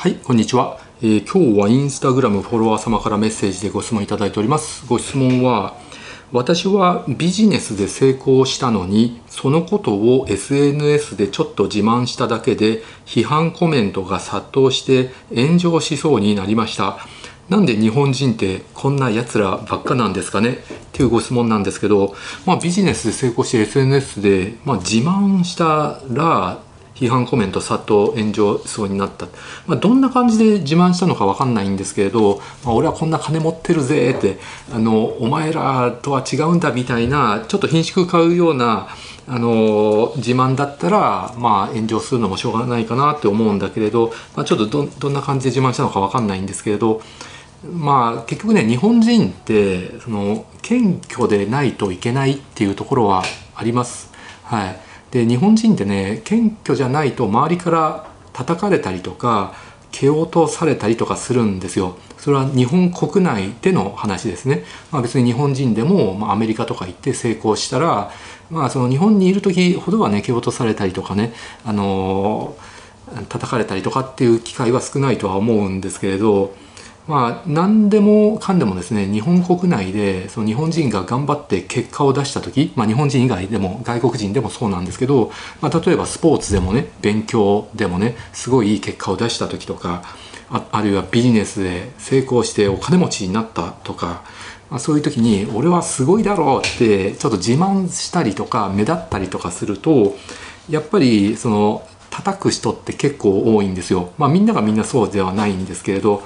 はい、こんにちは、えー、今日はインスタグラムフォロワー様からメッセージでご質問いただいております。ご質問は、私はビジネスで成功したのに、そのことを SNS でちょっと自慢しただけで、批判コメントが殺到して炎上しそうになりました。なんで日本人ってこんな奴らばっかなんですかね？っていうご質問なんですけど、まあ、ビジネスで成功して SNS で、まあ、自慢したら批判コメント殺到炎上そうになった、まあ、どんな感じで自慢したのか分かんないんですけれど、まあ、俺はこんな金持ってるぜってあのお前らとは違うんだみたいなちょっと品種買うようなあの自慢だったら、まあ、炎上するのもしょうがないかなって思うんだけれど、まあ、ちょっとどどんな感じで自慢したのか分かんないんですけれどまあ結局ね日本人ってその謙虚でないといけないっていうところはあります。はいで日本人ってね謙虚じゃないと周りから叩かれたりとか蹴落とされたりとかするんですよ。それは日本国内での話ですね。まあ、別に日本人でも、まあ、アメリカとか行って成功したら、まあ、その日本にいる時ほどはね蹴落とされたりとかね、あのー、叩かれたりとかっていう機会は少ないとは思うんですけれどまあ、何でもかんでもですね日本国内でその日本人が頑張って結果を出した時、まあ、日本人以外でも外国人でもそうなんですけど、まあ、例えばスポーツでもね勉強でもねすごいいい結果を出した時とかああるいはビジネスで成功してお金持ちになったとか、まあ、そういう時に俺はすごいだろうってちょっと自慢したりとか目立ったりとかするとやっぱりその叩く人って結構多いんですよ。まあ、みんながみんなそうではないんですけれど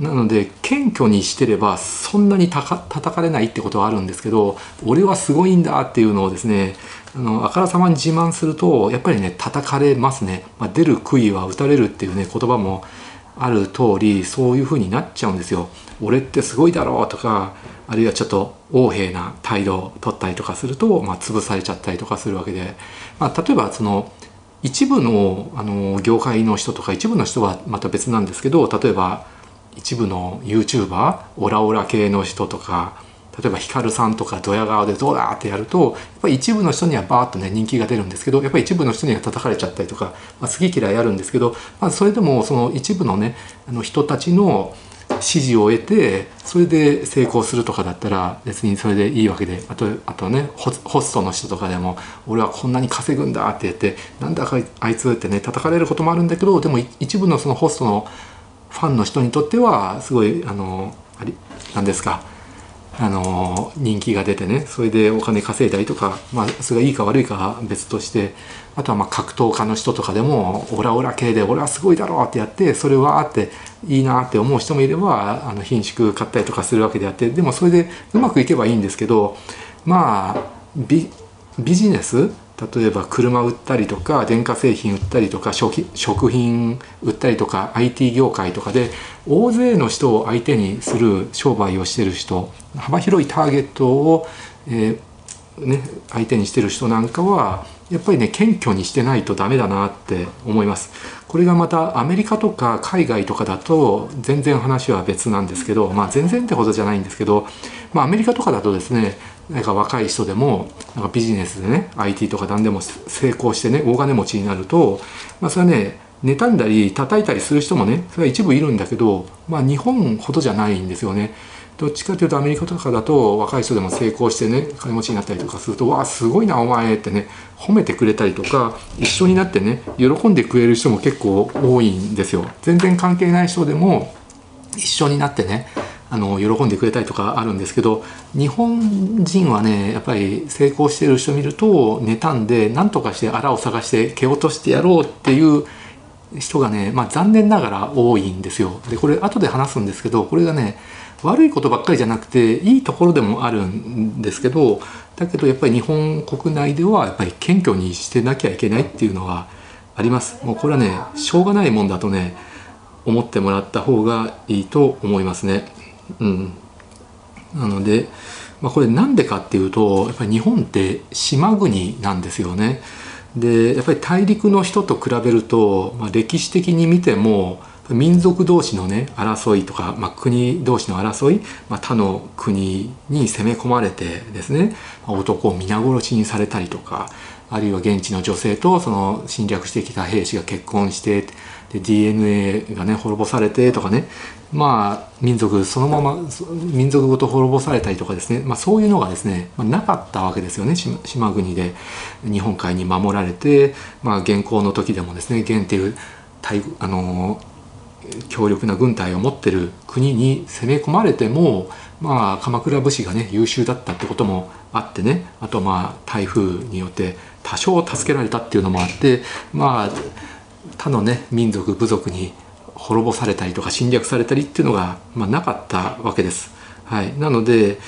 なので謙虚にしてればそんなにたか叩かれないってことはあるんですけど俺はすごいんだっていうのをですねあのあからさまに自慢するとやっぱりね叩かれますね、まあ、出る杭は打たれるっていうね言葉もある通りそういう風になっちゃうんですよ。俺ってすごいだろうとかあるいはちょっと横柄な態度を取ったりとかすると、まあ、潰されちゃったりとかするわけで、まあ、例えばその一部のあの業界の人とか一部の人はまた別なんですけど例えば一部の YouTuber オラオラ系の人とか例えばヒカルさんとかドヤ顔でどうだってやるとやっぱり一部の人にはバーッとね人気が出るんですけどやっぱり一部の人には叩かれちゃったりとか、まあ、好き嫌いあるんですけど、まあ、それでもその一部のねあの人たちの支持を得てそれで成功するとかだったら別にそれでいいわけであとあとねホストの人とかでも俺はこんなに稼ぐんだって言ってなんだかあいつってね叩かれることもあるんだけどでも一部のそのホストのファンの人にとってはすごいあのありなんですかあの人気が出てねそれでお金稼いだりとか、まあ、それがいいか悪いかは別としてあとはまあ格闘家の人とかでもオラオラ系で俺はすごいだろうってやってそれはあっていいなって思う人もいればあの品種買ったりとかするわけであってでもそれでうまくいけばいいんですけどまあビジネス例えば車売ったりとか電化製品売ったりとか食品売ったりとか IT 業界とかで大勢の人を相手にする商売をしてる人幅広いターゲットを、えー、ね、相手にしてる人なんかはやっぱりね謙虚にしてないとダメだなって思いますこれがまたアメリカとか海外とかだと全然話は別なんですけどまあ全然ってほどじゃないんですけど、まあ、アメリカとかだとですねなんか若い人でもなんかビジネスでね IT とか何でも成功してね大金持ちになると、まあ、それはね妬んだり叩いたりする人もねそれは一部いるんだけど、まあ、日本ほどじゃないんですよね。どっちかというとアメリカとかだと若い人でも成功してね金持ちになったりとかすると「わあすごいなお前」ってね褒めてくれたりとか一緒になってね喜んでくれる人も結構多いんですよ。全然関係ない人でも一緒になってねあの喜んでくれたりとかあるんですけど日本人はねやっぱり成功してる人見ると妬んで何とかしてあらを探して蹴落としてやろうっていう人がね、まあ、残念ながら多いんですよ。でこれ後で話すんですけどこれがね悪いことばっかりじゃなくていいところでもあるんですけどだけどやっぱり日本国内ではやっぱり謙虚にしてなきゃいけないっていうのはあります。もうこれはねしょうがないもんだとね思ってもらった方がいいと思いますね。うん、なので、まあ、これなんでかっていうとやっぱり日本って島国なんですよね。でやっぱり大陸の人と比べると、まあ、歴史的に見ても民族同士のね争いとか、まあ、国同士の争い、まあ、他の国に攻め込まれてですね男を皆殺しにされたりとかあるいは現地の女性とその侵略してきた兵士が結婚してで DNA がね滅ぼされてとかねまあ民族そのまま民族ごと滅ぼされたりとかですね、まあ、そういうのがですね、まあ、なかったわけですよね島国で日本海に守られて、まあ、現行の時でもですね元っていうあの強力な軍隊を持ってる国に攻め込まれてもまあ鎌倉武士がね優秀だったってこともあってねあとまあ台風によって多少助けられたっていうのもあってまあ他のね民族部族に滅ぼされたりとか侵略されたりっていうのが、まあ、なかったわけです。はい、なので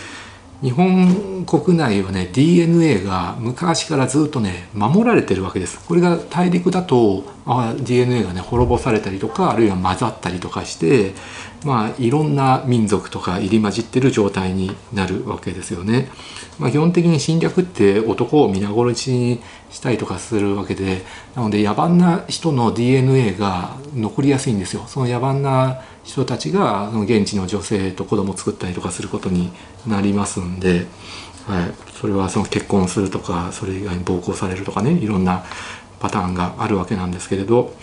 日本国内はね DNA が昔からずっとね守られてるわけですこれが大陸だとあ DNA がね滅ぼされたりとかあるいは混ざったりとかしてまあいろんな民族とか入り混じってる状態になるわけですよね。まあ、基本的に侵略って男を皆殺しにしたりとかするわけでなので野蛮な人の DNA が残りやすいんですよ。その野蛮な人たちが現地の女性と子供を作ったりとかすることになりますんで、はい、それはその結婚するとかそれ以外に暴行されるとかねいろんなパターンがあるわけなんですけれど。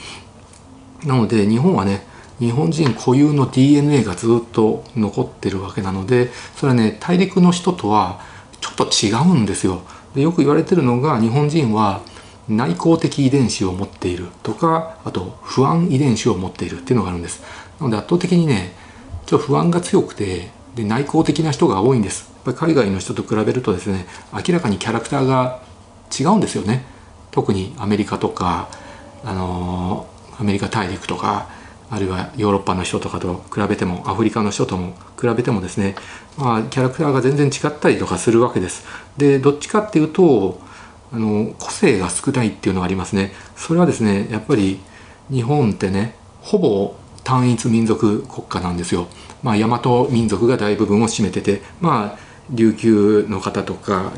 なので日本はね日本人固有の DNA がずっと残ってるわけなのでそれはね大陸の人とはちょっと違うんですよ。でよく言われてるのが日本人は内向的遺伝子を持っているとかあと不安遺伝子を持っているっていうのがあるんです。なので圧倒的にねちょっと不安が強くてで内向的な人が多いんですやっぱり海外の人と比べるとですね明らかにキャラクターが違うんですよね特にアメリカとかあのアメリカ大陸とかあるいはヨーロッパの人とかと比べてもアフリカの人とも比べてもですね、まあ、キャラクターが全然違ったりとかするわけです。でどっちかっていうとあの個性が少ないっていうのがありますね。それはですねやっぱり日本ってねほぼ単一民族国家なんですよ。まあ、大和民族が大部分を占めてて、まあ、琉球の方とか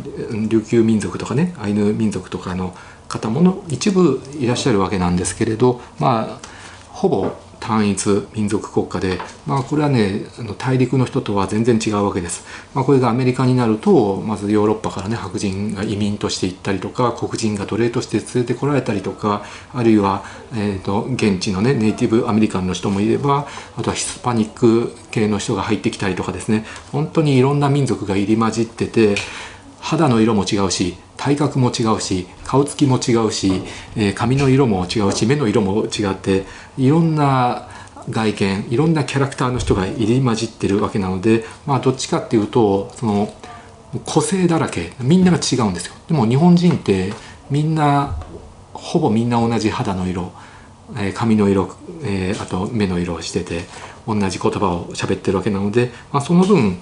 琉球民族とかねアイヌ民族とかの方もの一部いらっしゃるわけなんですけれどまあほぼ単一民族国家で、まあ、これはね大陸の人とは全然違うわけです、まあ、これがアメリカになるとまずヨーロッパからね白人が移民として行ったりとか黒人が奴隷として連れてこられたりとかあるいは、えーと、現地のねネイティブアメリカンの人もいればあとはヒスパニック系の人が入ってきたりとかですね。本当にいろんな民族が入り混じってて肌の色も違うし体格も違うし顔つきも違うし、えー、髪の色も違うし目の色も違っていろんな外見いろんなキャラクターの人が入り混じってるわけなのでまあどっちかっていうとその個性だらけみんなが違うんですよ。でも日本人ってみんなほぼみんな同じ肌の色、えー、髪の色、えー、あと目の色をしてて同じ言葉を喋ってるわけなので、まあ、その分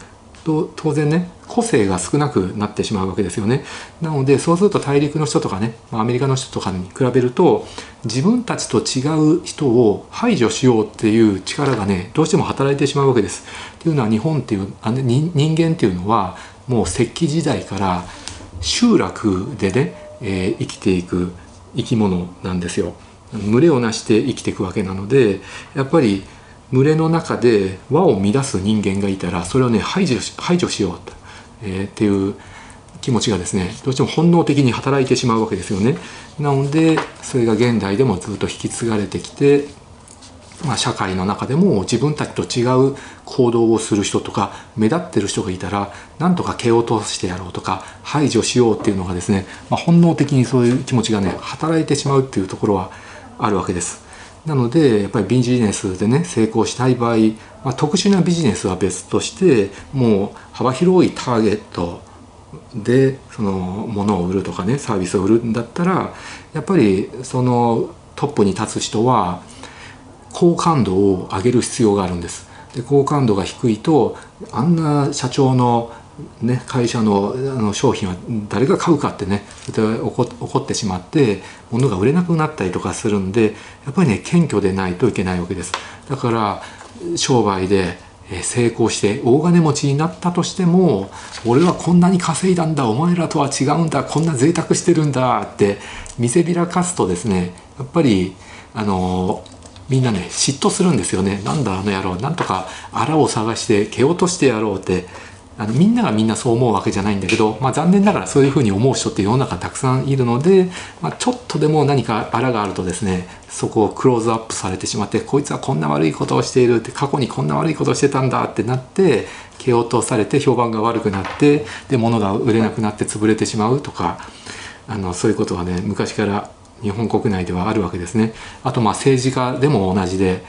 と当然ね個性が少なくなってしまうわけですよねなのでそうすると大陸の人とかねアメリカの人とかに比べると自分たちと違う人を排除しようっていう力がねどうしても働いてしまうわけです。っていうのは日本っていうあの人間っていうのはもう石器時代から集落でね、えー、生きていく生き物なんですよ。群れをなして生きていくわけなのでやっぱり群れの中で輪を乱す人間がいたらそれをね排除し排除しようと、えー、っていう気持ちがですねどうしても本能的に働いてしまうわけですよね。なのでそれが現代でもずっと引き継がれてきて、まあ、社会の中でも自分たちと違う行動をする人とか目立ってる人がいたらなんとか蹴落としてやろうとか排除しようっていうのがですね、まあ、本能的にそういう気持ちがね働いてしまうっていうところはあるわけです。なのでやっぱりビジネスでね成功したい場合、まあ、特殊なビジネスは別としてもう幅広いターゲットでその物を売るとかねサービスを売るんだったらやっぱりそのトップに立つ人は好感度を上げる必要があるんです。で好感度が低いとあんな社長のね、会社のあの商品は誰が買うかってね怒怒ってしまって物が売れなくなったりとかするんでやっぱりね謙虚でないといけないわけです。だから商売で成功して大金持ちになったとしても俺はこんなに稼いだんだお前らとは違うんだこんな贅沢してるんだって見せびらかすとですねやっぱりあのみんなね嫉妬するんですよね。なんだあの野郎なんとかあらを探して蹴落としてやろうってあのみんながみんなそう思うわけじゃないんだけど、まあ、残念ながらそういうふうに思う人って世の中たくさんいるので、まあ、ちょっとでも何かあらがあるとですねそこをクローズアップされてしまってこいつはこんな悪いことをしているって過去にこんな悪いことをしてたんだってなって蹴落とされて評判が悪くなってで物が売れなくなって潰れてしまうとかあのそういうことはね昔から日本国内ではあるわけですね。あとまあ政治家でも同じでやっ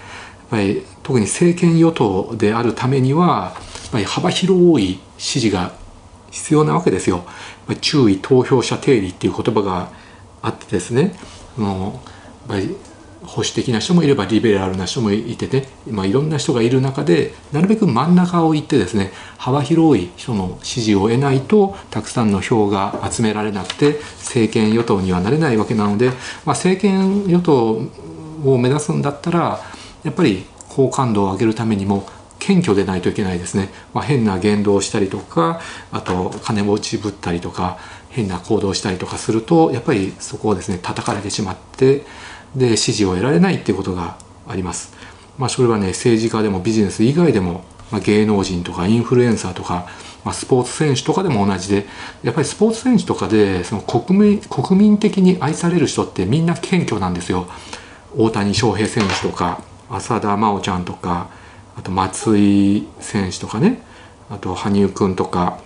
ぱり特に政権与党であるためにはぱり幅広い支持が必要なわけですよ。注意投票者定理っていう言葉があってですねあの保守的な人もいればリベラルな人もいてね、まあ、いろんな人がいる中でなるべく真ん中を行ってですね幅広い人の支持を得ないとたくさんの票が集められなくて政権与党にはなれないわけなので、まあ、政権与党を目指すんだったらやっぱり好感度を上げるためにも謙虚でないといけないですね、まあ、変な言動をしたりとかあと金持ちぶったりとか変な行動をしたりとかするとやっぱりそこをですね叩かれてしまってで支持を得られないっていうことがあります。まあ、それはね政治家でもビジネス以外でも、まあ、芸能人とかインフルエンサーとか、まあ、スポーツ選手とかでも同じでやっぱりスポーツ選手とかでその国民国民的に愛される人ってみんな謙虚なんですよ。大谷翔平選手とか浅田真央ちゃんとかあと松井選手とかね。あと羽生君とか。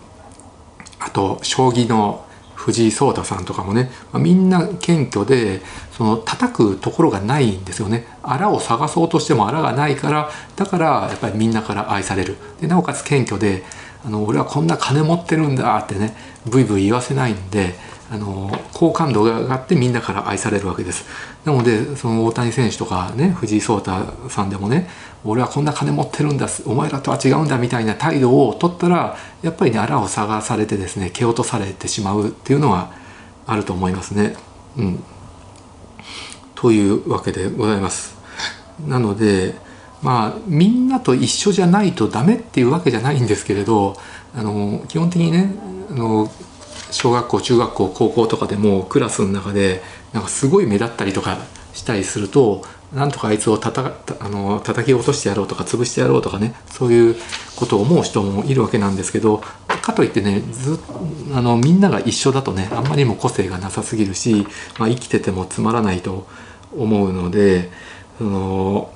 あと将棋の藤井聡太さんとかもね、まあ、みんな謙虚でその叩くところがないんですよね。あらを探そうとしてもあらがないからだからやっぱりみんなから愛される。でなおかつ謙虚であの俺はこんな金持ってるんだってねブイブイ言わせないんであの好感度が上がってみんなから愛されるわけですなのでその大谷選手とかね藤井聡太さんでもね俺はこんな金持ってるんだお前らとは違うんだみたいな態度を取ったらやっぱりねあらを探されてですね蹴落とされてしまうっていうのはあると思いますね。うん、というわけでございます。なのでまあみんなと一緒じゃないとダメっていうわけじゃないんですけれどあの基本的にねあの小学校中学校高校とかでもクラスの中でなんかすごい目立ったりとかしたりするとなんとかあいつをたたあの叩き落としてやろうとか潰してやろうとかねそういうことを思う人もいるわけなんですけどかといってねずあのみんなが一緒だとねあんまりも個性がなさすぎるし、まあ、生きててもつまらないと思うのでその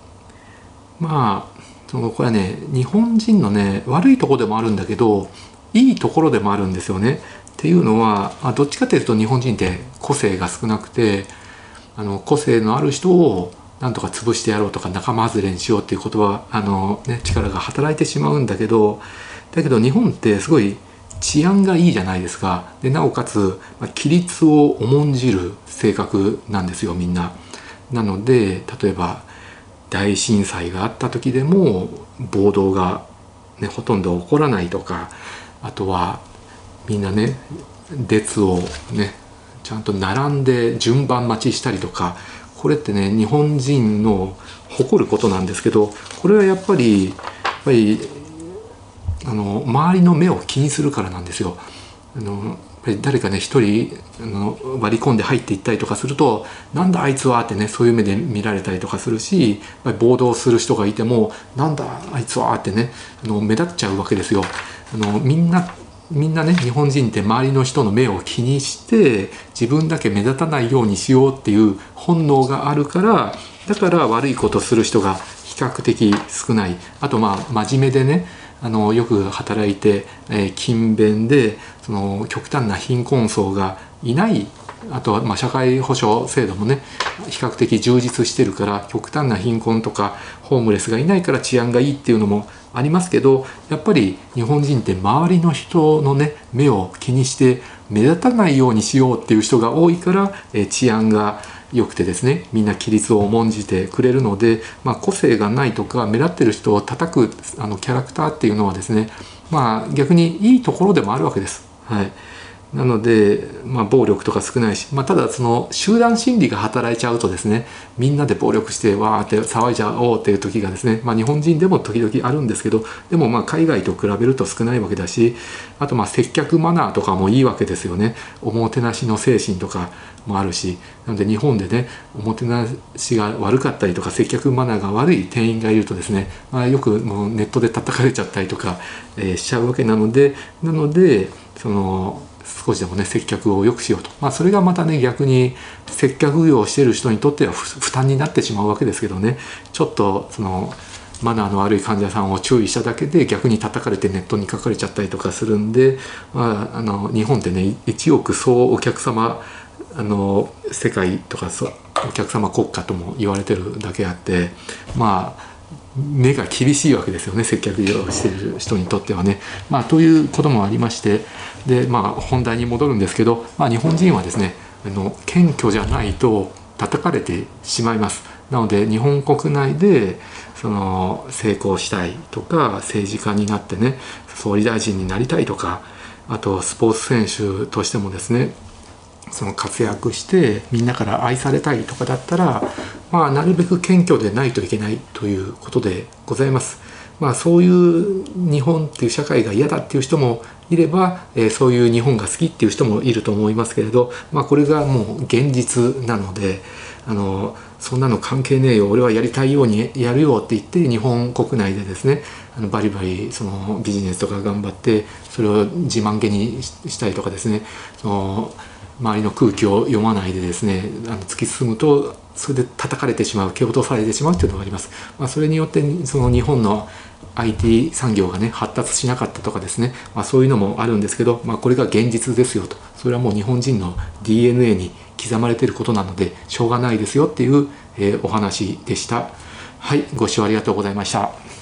まあそのこれはね日本人のね悪いとこでもあるんだけどいいところでもあるんですよね。っていうのは、あ、どっちかというと日本人って個性が少なくてあの個性のある人をなんとか潰してやろうとか仲間外れにしようっていうことはあの、ね、力が働いてしまうんだけどだけど日本ってすごい治安がいいじゃないですかでなおかつ、まあ、規律を重んじる性格なんですよみんな。なので例えば大震災があった時でも暴動が、ね、ほとんど起こらないとかあとはみんなね列をねちゃんと並んで順番待ちしたりとかこれってね日本人の誇ることなんですけどこれはやっぱりやっぱりあの周りの目を気にするからなんですよ。あの誰かね一人あの割り込んで入っていったりとかすると「なんだあいつは」ってねそういう目で見られたりとかするし暴動する人がいても「なんだあいつは」ってねあの目立っちゃうわけですよ。あのみんなみんなね日本人って周りの人の目を気にして自分だけ目立たないようにしようっていう本能があるからだから悪いことする人が比較的少ない。あとまあ真面目でねあのよく働いて、え、勤勉でその極端な貧困層がいないあとはま社会保障制度もね比較的充実してるから極端な貧困とかホームレスがいないから治安がいいっていうのもありますけどやっぱり日本人って周りの人のね目を気にして目立たないようにしようっていう人が多いから、え治安が良くてですねみんな規律を重んじてくれるので、まあ、個性がないとか目立ってる人を叩くあのキャラクターっていうのはですねまあ逆にいいところでもあるわけです。はいなので、まあ、暴力とか少ないし、まあ、ただその集団心理が働いちゃうとですねみんなで暴力してわーって騒いじゃおうっていう時がですね、まあ、日本人でも時々あるんですけどでもまあ海外と比べると少ないわけだしあとまあ接客マナーとかもいいわけですよね。おもてなしの精神とかもあるしなので日本でねおもてなしが悪かったりとか接客マナーが悪い店員がいるとですね、まあ、よくもうネットで叩かれちゃったりとか、えー、しちゃうわけなのでなのでその少しでもね接客を良くしようと、まあ、それがまたね逆に接客業をしてる人にとっては負担になってしまうわけですけどね。ちょっとそのマナーの悪い患者さんを注意しただけで逆に叩かれてネットに書かれちゃったりとかするんで、まあ、あの日本ってね1億総お客様あの世界とかお客様国家とも言われてるだけあってまあ目が厳しいわけですよね接客業をしている人にとってはね。まあ、ということもありましてで、まあ、本題に戻るんですけど、まあ、日本人はですねあの謙虚じゃないと叩かれてしまいます。なので日本国内でその成功したいとか政治家になってね総理大臣になりたいとかあとスポーツ選手としてもですねその活躍してみんなから愛されたいとかだったら、まあ、なるべく謙虚でないといけないということでございます。まあ、そういう日本っていう社会が嫌だっていう人もいれば、えー、そういう日本が好きっていう人もいると思いますけれど、まあ、これがもう現実なのであのそんなの関係ねえよ俺はやりたいようにやるよって言って日本国内でですねあのバリバリそのビジネスとか頑張ってそれを自慢げにしたりとかですねその周りの空気を読まないでですねあの突き進むとそれで叩かれてしまう蹴落とされてしまうというのがあります。まあ、それによってその日本の IT 産業がね発達しなかったとかですね、まあ、そういうのもあるんですけど、まあ、これが現実ですよとそれはもう日本人の DNA に刻まれていることなのでしょうがないですよっていう、えー、お話でした。はいご視聴ありがとうございました。